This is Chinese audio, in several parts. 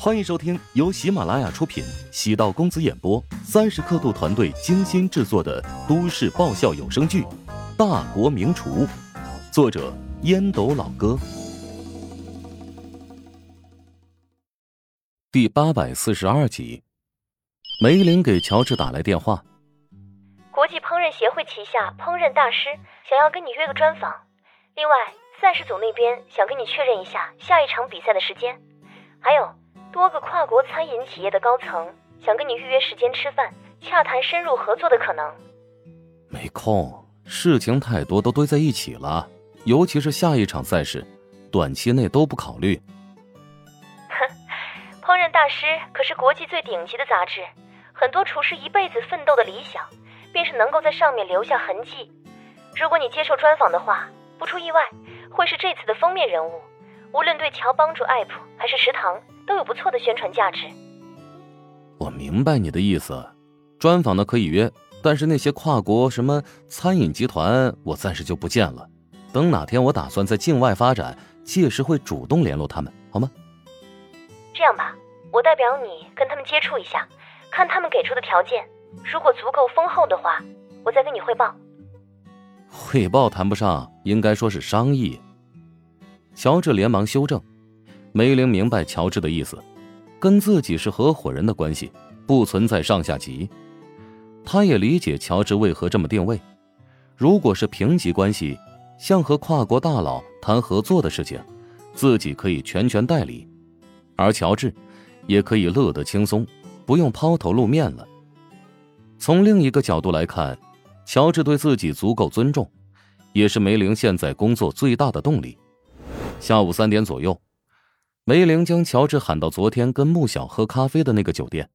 欢迎收听由喜马拉雅出品、喜道公子演播、三十刻度团队精心制作的都市爆笑有声剧《大国名厨》，作者烟斗老哥，第八百四十二集。梅林给乔治打来电话，国际烹饪协会旗下烹饪大师想要跟你约个专访，另外赛事组那边想跟你确认一下下一场比赛的时间，还有。多个跨国餐饮企业的高层想跟你预约时间吃饭，洽谈深入合作的可能。没空，事情太多都堆在一起了，尤其是下一场赛事，短期内都不考虑。哼，烹饪大师可是国际最顶级的杂志，很多厨师一辈子奋斗的理想，便是能够在上面留下痕迹。如果你接受专访的话，不出意外，会是这次的封面人物。无论对乔帮助爱普还是食堂。都有不错的宣传价值。我明白你的意思，专访的可以约，但是那些跨国什么餐饮集团，我暂时就不见了。等哪天我打算在境外发展，届时会主动联络他们，好吗？这样吧，我代表你跟他们接触一下，看他们给出的条件，如果足够丰厚的话，我再跟你汇报。汇报谈不上，应该说是商议。乔治连忙修正。梅玲明白乔治的意思，跟自己是合伙人的关系，不存在上下级。他也理解乔治为何这么定位。如果是平级关系，像和跨国大佬谈合作的事情，自己可以全权代理，而乔治也可以乐得轻松，不用抛头露面了。从另一个角度来看，乔治对自己足够尊重，也是梅玲现在工作最大的动力。下午三点左右。梅玲将乔治喊到昨天跟穆小喝咖啡的那个酒店。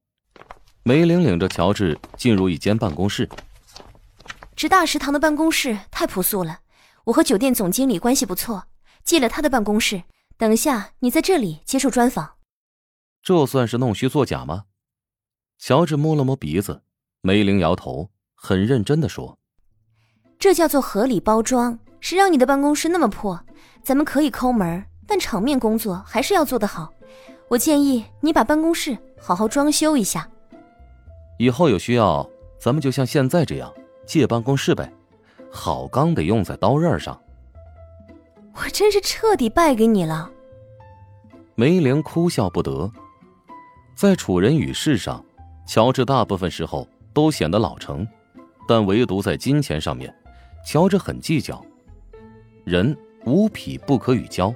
梅玲领着乔治进入一间办公室。直大食堂的办公室太朴素了，我和酒店总经理关系不错，借了他的办公室。等一下你在这里接受专访。这算是弄虚作假吗？乔治摸了摸鼻子，梅玲摇头，很认真的说：“这叫做合理包装。谁让你的办公室那么破？咱们可以抠门。”但场面工作还是要做得好，我建议你把办公室好好装修一下。以后有需要，咱们就像现在这样借办公室呗。好钢得用在刀刃上。我真是彻底败给你了。梅玲哭笑不得，在处人与事上，乔治大部分时候都显得老成，但唯独在金钱上面，乔治很计较。人无匹不可与交。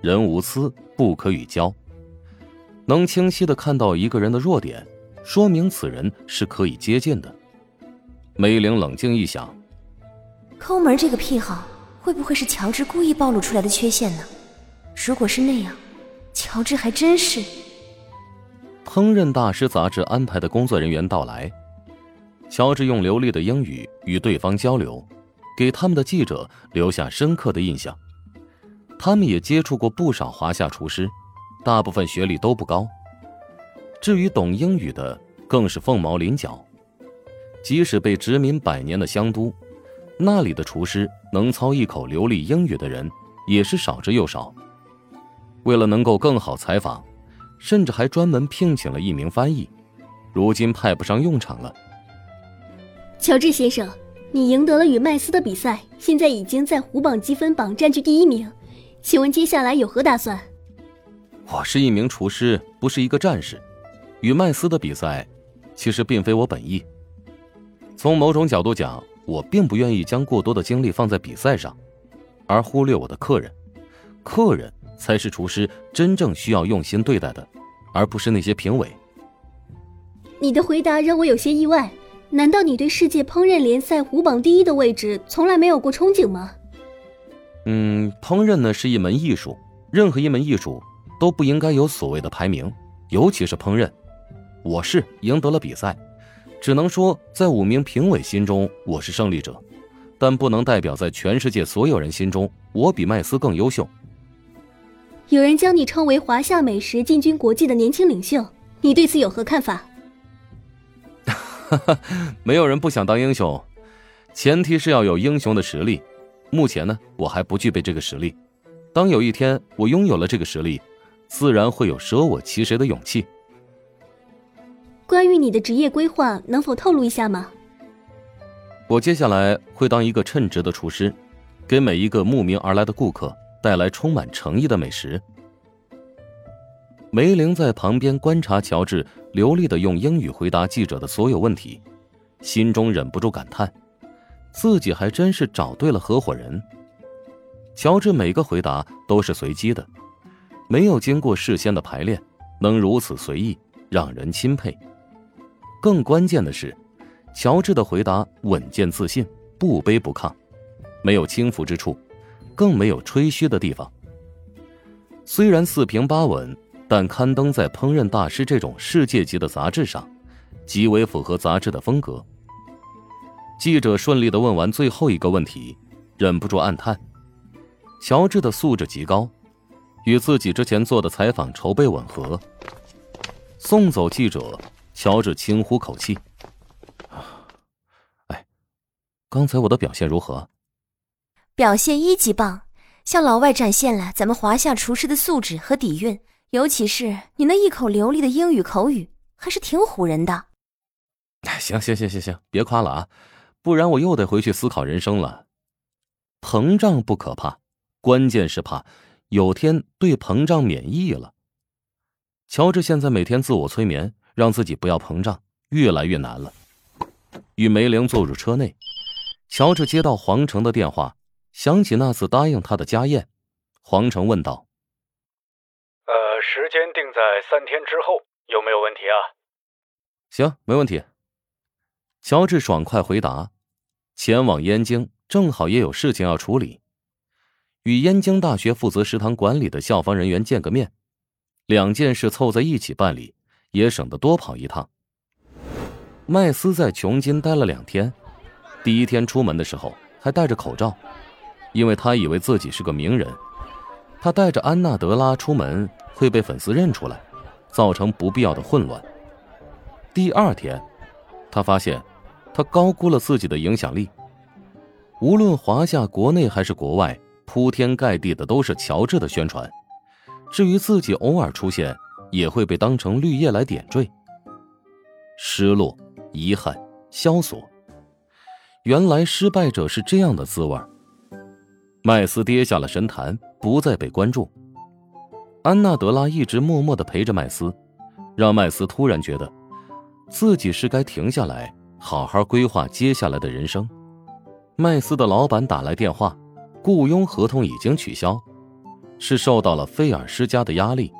人无私不可与交。能清晰的看到一个人的弱点，说明此人是可以接近的。梅玲冷静一想，抠门这个癖好会不会是乔治故意暴露出来的缺陷呢？如果是那样，乔治还真是。烹饪大师杂志安排的工作人员到来，乔治用流利的英语与对方交流，给他们的记者留下深刻的印象。他们也接触过不少华夏厨师，大部分学历都不高。至于懂英语的，更是凤毛麟角。即使被殖民百年的香都，那里的厨师能操一口流利英语的人也是少之又少。为了能够更好采访，甚至还专门聘请了一名翻译，如今派不上用场了。乔治先生，你赢得了与麦斯的比赛，现在已经在虎榜积分榜占据第一名。请问接下来有何打算？我是一名厨师，不是一个战士。与麦斯的比赛，其实并非我本意。从某种角度讲，我并不愿意将过多的精力放在比赛上，而忽略我的客人。客人才是厨师真正需要用心对待的，而不是那些评委。你的回答让我有些意外。难道你对世界烹饪联赛虎榜第一的位置从来没有过憧憬吗？嗯，烹饪呢是一门艺术，任何一门艺术都不应该有所谓的排名，尤其是烹饪。我是赢得了比赛，只能说在五名评委心中我是胜利者，但不能代表在全世界所有人心中我比麦斯更优秀。有人将你称为华夏美食进军国际的年轻领袖，你对此有何看法？哈哈，没有人不想当英雄，前提是要有英雄的实力。目前呢，我还不具备这个实力。当有一天我拥有了这个实力，自然会有舍我其谁的勇气。关于你的职业规划，能否透露一下吗？我接下来会当一个称职的厨师，给每一个慕名而来的顾客带来充满诚意的美食。梅玲在旁边观察乔治流利的用英语回答记者的所有问题，心中忍不住感叹：自己还真是找对了合伙人。乔治每个回答都是随机的，没有经过事先的排练，能如此随意，让人钦佩。更关键的是，乔治的回答稳健自信，不卑不亢，没有轻浮之处，更没有吹嘘的地方。虽然四平八稳，但刊登在《烹饪大师》这种世界级的杂志上，极为符合杂志的风格。记者顺利的问完最后一个问题，忍不住暗叹。乔治的素质极高，与自己之前做的采访筹备吻合。送走记者，乔治轻呼口气：“哎，刚才我的表现如何？”表现一级棒，向老外展现了咱们华夏厨师的素质和底蕴，尤其是你那一口流利的英语口语，还是挺唬人的。行行行行行，别夸了啊，不然我又得回去思考人生了。膨胀不可怕。关键是怕有天对膨胀免疫了。乔治现在每天自我催眠，让自己不要膨胀，越来越难了。与梅玲坐入车内，乔治接到黄成的电话，想起那次答应他的家宴，黄成问道：“呃，时间定在三天之后，有没有问题啊？”“行，没问题。”乔治爽快回答。前往燕京，正好也有事情要处理。与燕京大学负责食堂管理的校方人员见个面，两件事凑在一起办理，也省得多跑一趟。麦斯在琼金待了两天，第一天出门的时候还戴着口罩，因为他以为自己是个名人，他带着安娜德拉出门会被粉丝认出来，造成不必要的混乱。第二天，他发现他高估了自己的影响力，无论华夏国内还是国外。铺天盖地的都是乔治的宣传，至于自己偶尔出现，也会被当成绿叶来点缀。失落、遗憾、萧索，原来失败者是这样的滋味。麦斯跌下了神坛，不再被关注。安娜德拉一直默默的陪着麦斯，让麦斯突然觉得，自己是该停下来，好好规划接下来的人生。麦斯的老板打来电话。雇佣合同已经取消，是受到了菲尔施加的压力。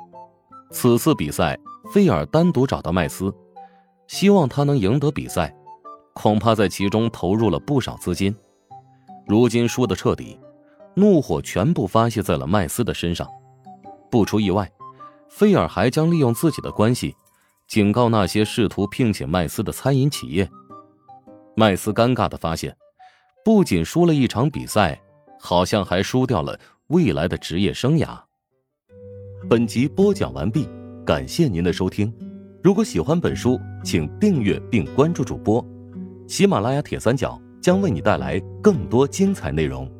此次比赛，菲尔单独找到麦斯，希望他能赢得比赛，恐怕在其中投入了不少资金。如今输得彻底，怒火全部发泄在了麦斯的身上。不出意外，菲尔还将利用自己的关系，警告那些试图聘请麦斯的餐饮企业。麦斯尴尬的发现，不仅输了一场比赛。好像还输掉了未来的职业生涯。本集播讲完毕，感谢您的收听。如果喜欢本书，请订阅并关注主播。喜马拉雅铁三角将为你带来更多精彩内容。